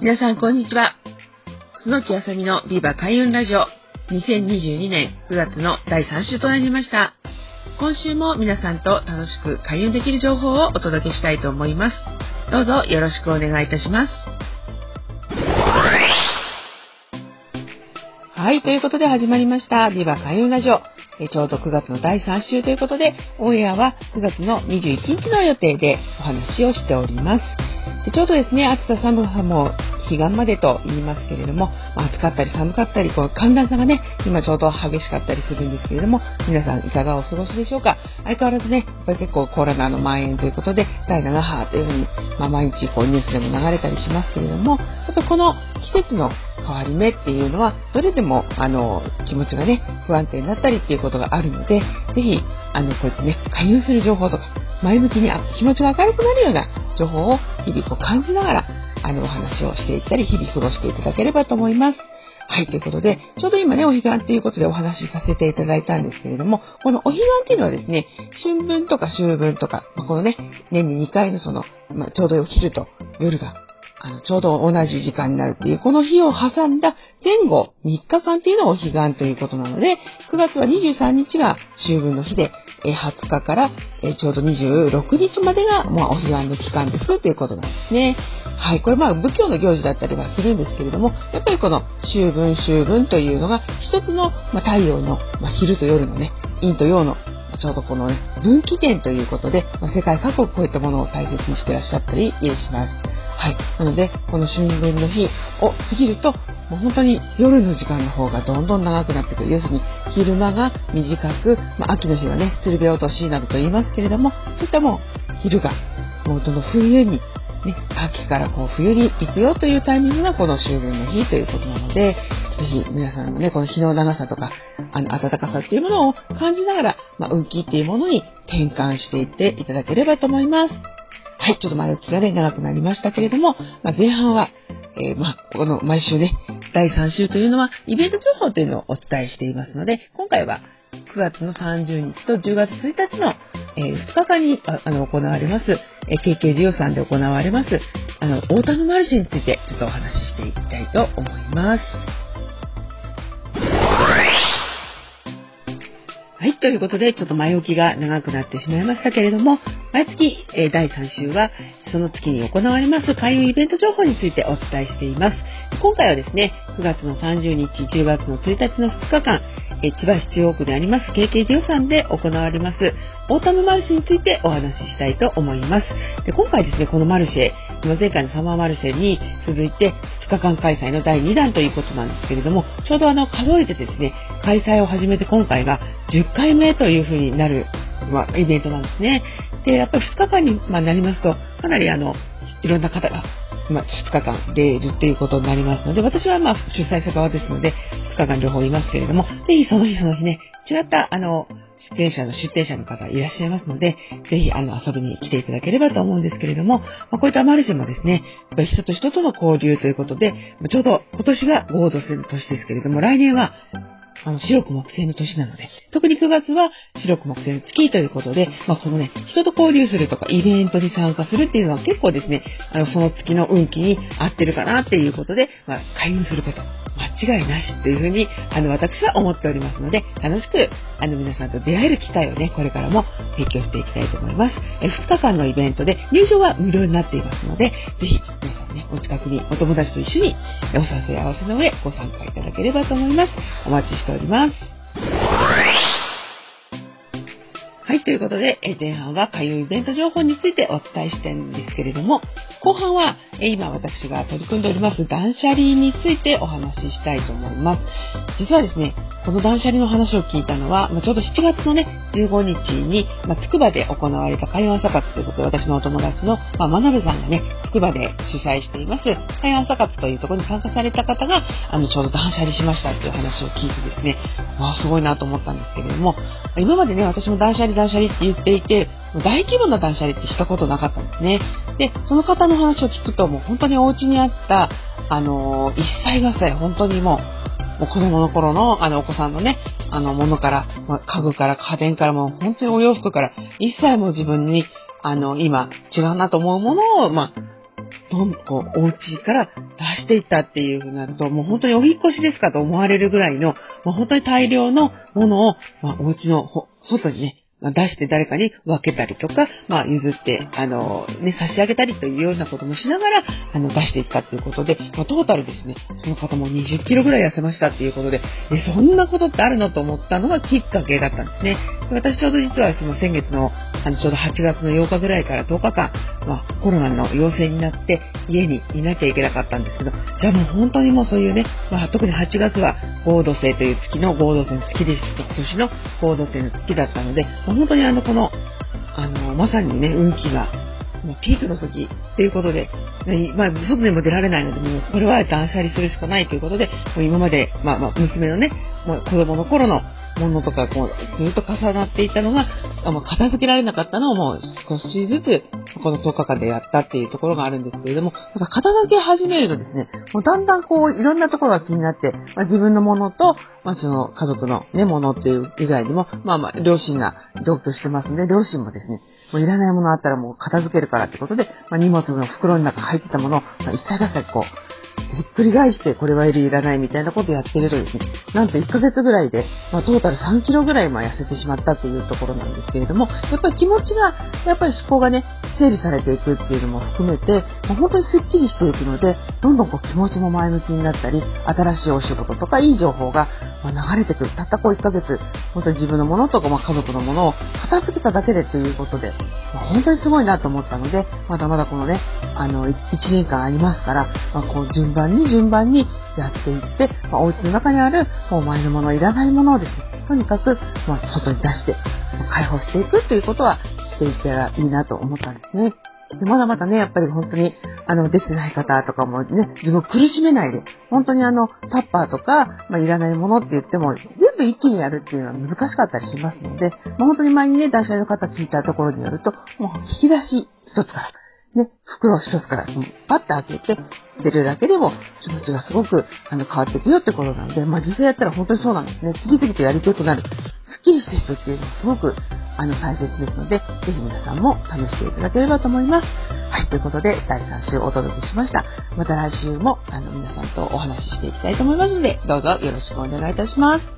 皆さんこんにちは。鈴木あさみのビーバ開運ラジオ2022年9月の第3週となりました。今週も皆さんと楽しく開運できる情報をお届けしたいと思います。どうぞよろしくお願いいたします。はい、ということで始まりました。ビバ開運ラジオ。えちょうど9月の第3週ということで、オンエアは9月の21日の予定でお話をしております。でちょうどですね、暑さ寒さも彼岸までと言いますけれども、暑かったり寒かったり、こう寒暖差がね、今ちょうど激しかったりするんですけれども、皆さんいかがお過ごしでしょうか？相変わらずね、やっぱり結構コロナの蔓延ということで、第7波というふうに、まあ、毎日こうニュースでも流れたりしますけれども、やっぱこの季節の変わり目っていうのは、どれでも、あの、気持ちがね、不安定になったりっていうことがあるので、ぜひ、あの、こうやってね、加入する情報とか、前向きに気持ちが明るくなるような情報を日々こう感じながら、あの、お話をしていったり、日々過ごしていただければと思います。はい、ということで、ちょうど今ね、お彼岸ということでお話しさせていただいたんですけれども、このお彼岸っていうのはですね、春分とか秋分とか、まあ、このね、年に2回のその、まあ、ちょうどお昼と夜があの、ちょうど同じ時間になるっていう、この日を挟んだ前後3日間っていうのをお彼岸ということなので、9月は23日が秋分の日で、20日からちょうど26日までが、まあ、お彼岸の期間ですということなんですね。はい、これまあ仏教の行事だったりはするんですけれども、やっぱりこの秋分秋分というのが一つの、まあ、太陽の、まあ、昼と夜のね、陰と陽のちょうどこの、ね、分岐点ということで、まあ、世界各国こういったものを大切にしてらっしゃったりします。はい。なので、この春分の日を過ぎると、もう本当に夜の時間の方がどんどん長くなってくる。要するに、昼間が短く、まあ、秋の日はね、鶴瓶落としなどと言いますけれども、そういったもう、昼が、もうどの冬に、ね、秋からこう冬に行くよというタイミングがこの秋分の日ということなので、ぜひ皆さんもね、この日の長さとか、あの、暖かさっていうものを感じながら、まあ、運気っていうものに転換していっていただければと思います。はい、ちょっと前置きがね、長くなりましたけれども、まあ、前半は、えー、まあ、この毎週ね、第3週というのは、イベント情報というのをお伝えしていますので、今回は9月の30日と10月1日の、えー、2日間にあの行われます、えー、KK ジオさんで行われます、あの、オータムマルシェについてちょっとお話ししていきたいと思います。はい、ということで、ちょっと前置きが長くなってしまいましたけれども、毎月、え、第3週は、その月に行われます開運イベント情報についてお伝えしています。今回はですね、9月の30日、10月の1日の2日間、え千葉市中央区であります KKG 予算で行われます、オータムマルシェについてお話ししたいと思います。で今回ですね、このマルシェ、前回のサマーマルシェに続いて2日間開催の第2弾ということなんですけれども、ちょうどあの数えてですね、開催を始めて今回が10回目というふうになる、まあ、イベントなんですね。で、やっぱり2日間に、まあ、なりますと、かなりあの、いろんな方がまあ、2日間出るっていうことになりますので、私はまあ主催者側ですので、2日間両方いますけれども、ぜひその日その日ね、違ったあの、出演者の出展者の方いらっしゃいますので、ぜひあの遊びに来ていただければと思うんですけれども、ま、こういったマルシェもですね、人と人との交流ということで、ちょうど今年が合同する年ですけれども、来年はあの、白く木星の年なので、特に9月は白く木星の月ということで、まあ、このね、人と交流するとか、イベントに参加するっていうのは結構ですね、あの、その月の運気に合ってるかなっていうことで、まあ、開運すること。間違いなしというふうに、あの、私は思っておりますので、楽しく、あの、皆さんと出会える機会をね、これからも提供していきたいと思います。え2日間のイベントで入場は無料になっていますので、ぜひ、皆さんね、お近くにお友達と一緒にお誘い合わせの上、ご参加いただければと思います。お待ちしております。い、ということで、え前半は開運イベント情報についてお伝えしてるんですけれども、後半は、え今私が取り組んでおります断捨離についてお話ししたいと思います。実はですね、この断捨離の話を聞いたのは、まあ、ちょうど7月のね、15日に、まあ、つくばで行われた海湾朝活ということで、私のお友達の、まあ、学さんがね、つくばで主催しています、海湾朝活というところに参加された方が、あの、ちょうど断捨離しましたっていう話を聞いてですね、わあ、すごいなと思ったんですけれども、今までね、私も断捨離断捨離って言っていて、大規模な断捨離ってしたことなかったんですね。で、その方の話を聞くと、もう本当にお家にあった、あのー、一切合切、本当にもう、もう子供の頃の、あの、お子さんのね、あの、ものから、ま、家具から家電からもう本当にお洋服から、一切も自分に、あの、今、違うなと思うものを、まあ、どんこう、お家から出していったっていうふうになると、もう本当にお引越しですかと思われるぐらいの、もう本当に大量のものを、まあ、お家の外にね、出して誰かに分けたりとか、まあ、譲って、あの、ね、差し上げたりというようなこともしながら、あの、出していったということで、まあ、トータルですね、その方も20キロぐらい痩せましたっていうことで、え、そんなことってあるのと思ったのがきっかけだったんですね。私ちょうど実はその先月の、あの、ちょうど8月の8日ぐらいから10日間、まあ、コロナの陽性になって家にいなきゃいけなかったんですけど、じゃあもう本当にもうそういうね、まあ、特に8月は合同性という月の合同性の月です。今年の合同性の月だったので、本当にあの、この、あの、まさにね、運気が、もうピークの時っていうことで、まあ、外にも出られないので、もうこれは断捨離するしかないということで、もう今まで、まあまあ、娘のね、もう子供の頃のものとか、こう、ずっと重なっていたのが、片付けられなかったのをもう少しずつ、この10日間でやったっていうところがあるんですけれども、なんか片付け始めるとですね、もうだんだんこう、いろんなところが気になって、まあ、自分のものと、まあ、その家族のね、ものっていう以外にも、まあまあ、両親が同居してますんで、両親もですね、もういらないものあったらもう片付けるからってことで、まあ、荷物の袋の中入ってたものを、まあ、一切合切こう、ひっくり返してこれはいるいらないみたいなことやってるとですね、なんと1ヶ月ぐらいで、まあ、トータル3キロぐらいま痩せてしまったというところなんですけれども、やっぱり気持ちが、やっぱり思考がね、整理されていくっていうのも含めて、まあ、本当にスッキリしていくので、どんどんこう気持ちも前向きになったり、新しいお仕事とかいい情報が流れてくる。たったこう1ヶ月、本当に自分のものとか、まあ、家族のものを片付けただけでっていうことで、まあ、本当にすごいなと思ったので、まだまだこのね、あの、1年間ありますから、まあ、こう順番に順番にやっていって、まあ、お家の中にあるもう前のもの、いらないものをですね、とにかく、まあ、外に出して、解放していくっていうことはしていったらいいなと思ったんですね。でまだまだね、やっぱり本当に、あの、できてない方とかもね、自分を苦しめないで、本当にあの、タッパーとか、まあ、いらないものって言っても、全部一気にやるっていうのは難しかったりしますので、まあ、本当に前にね、断捨離の方聞いたところによると、もう引き出し一つから、ね、袋一つからパッと開けて、捨てるだけでも気持ちがすごくあの変わっていくよってことなので、まあ実際やったら本当にそうなんですね。次々とやりたくなる。すっきりしていくっていうのはすごくあの大切ですので、ぜひ皆さんも試していただければと思います。はい、ということで第3週お届けしました。また来週もあの皆さんとお話ししていきたいと思いますので、どうぞよろしくお願いいたします。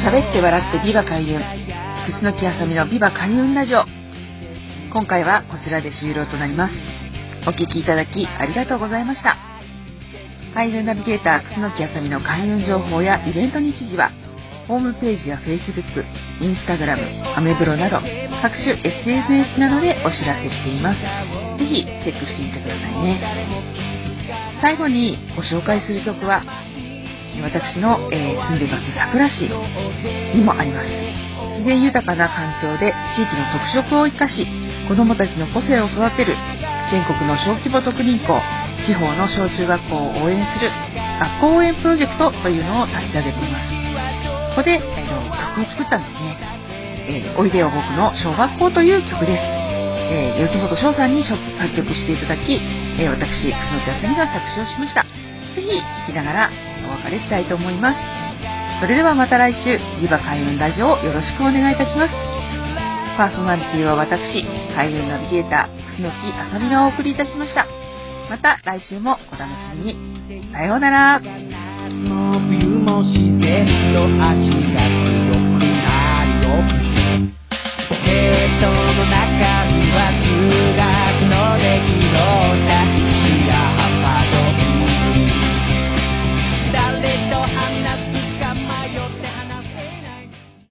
喋って笑ってビバ開運。楠木あさみのビバ開運ラジオ。今回はこちらで終了となります。お聴きいただきありがとうございました。開運ナビゲーター楠木あさみの開運情報やイベント日時は、ホームページや Facebook、Instagram、アメブロなど各種 SNS などでお知らせしています。ぜひチェックしてみてくださいね。最後にご紹介する曲は私の、えー、住んでいます桜市にもあります。自然豊かな環境で地域の特色を生かし子どもたちの個性を育てる全国の小規模特任校地方の小中学校を応援する学校応援プロジェクトというのを立ち上げています。ここで、えー、曲を作ったんですね、えー、おいでよ僕の小学校という曲です、えー、四本翔さんに作曲していただき、え私楠木あさみが作詞をしました。ぜひ聴きながらお別れしたいと思います。それではまた来週、リバ開運ラジオをよろしくお願いいたします。パーソナリティは私、開運ナビゲーター、楠木あさみがお送りいたしました。また来週もお楽しみに。さようなら。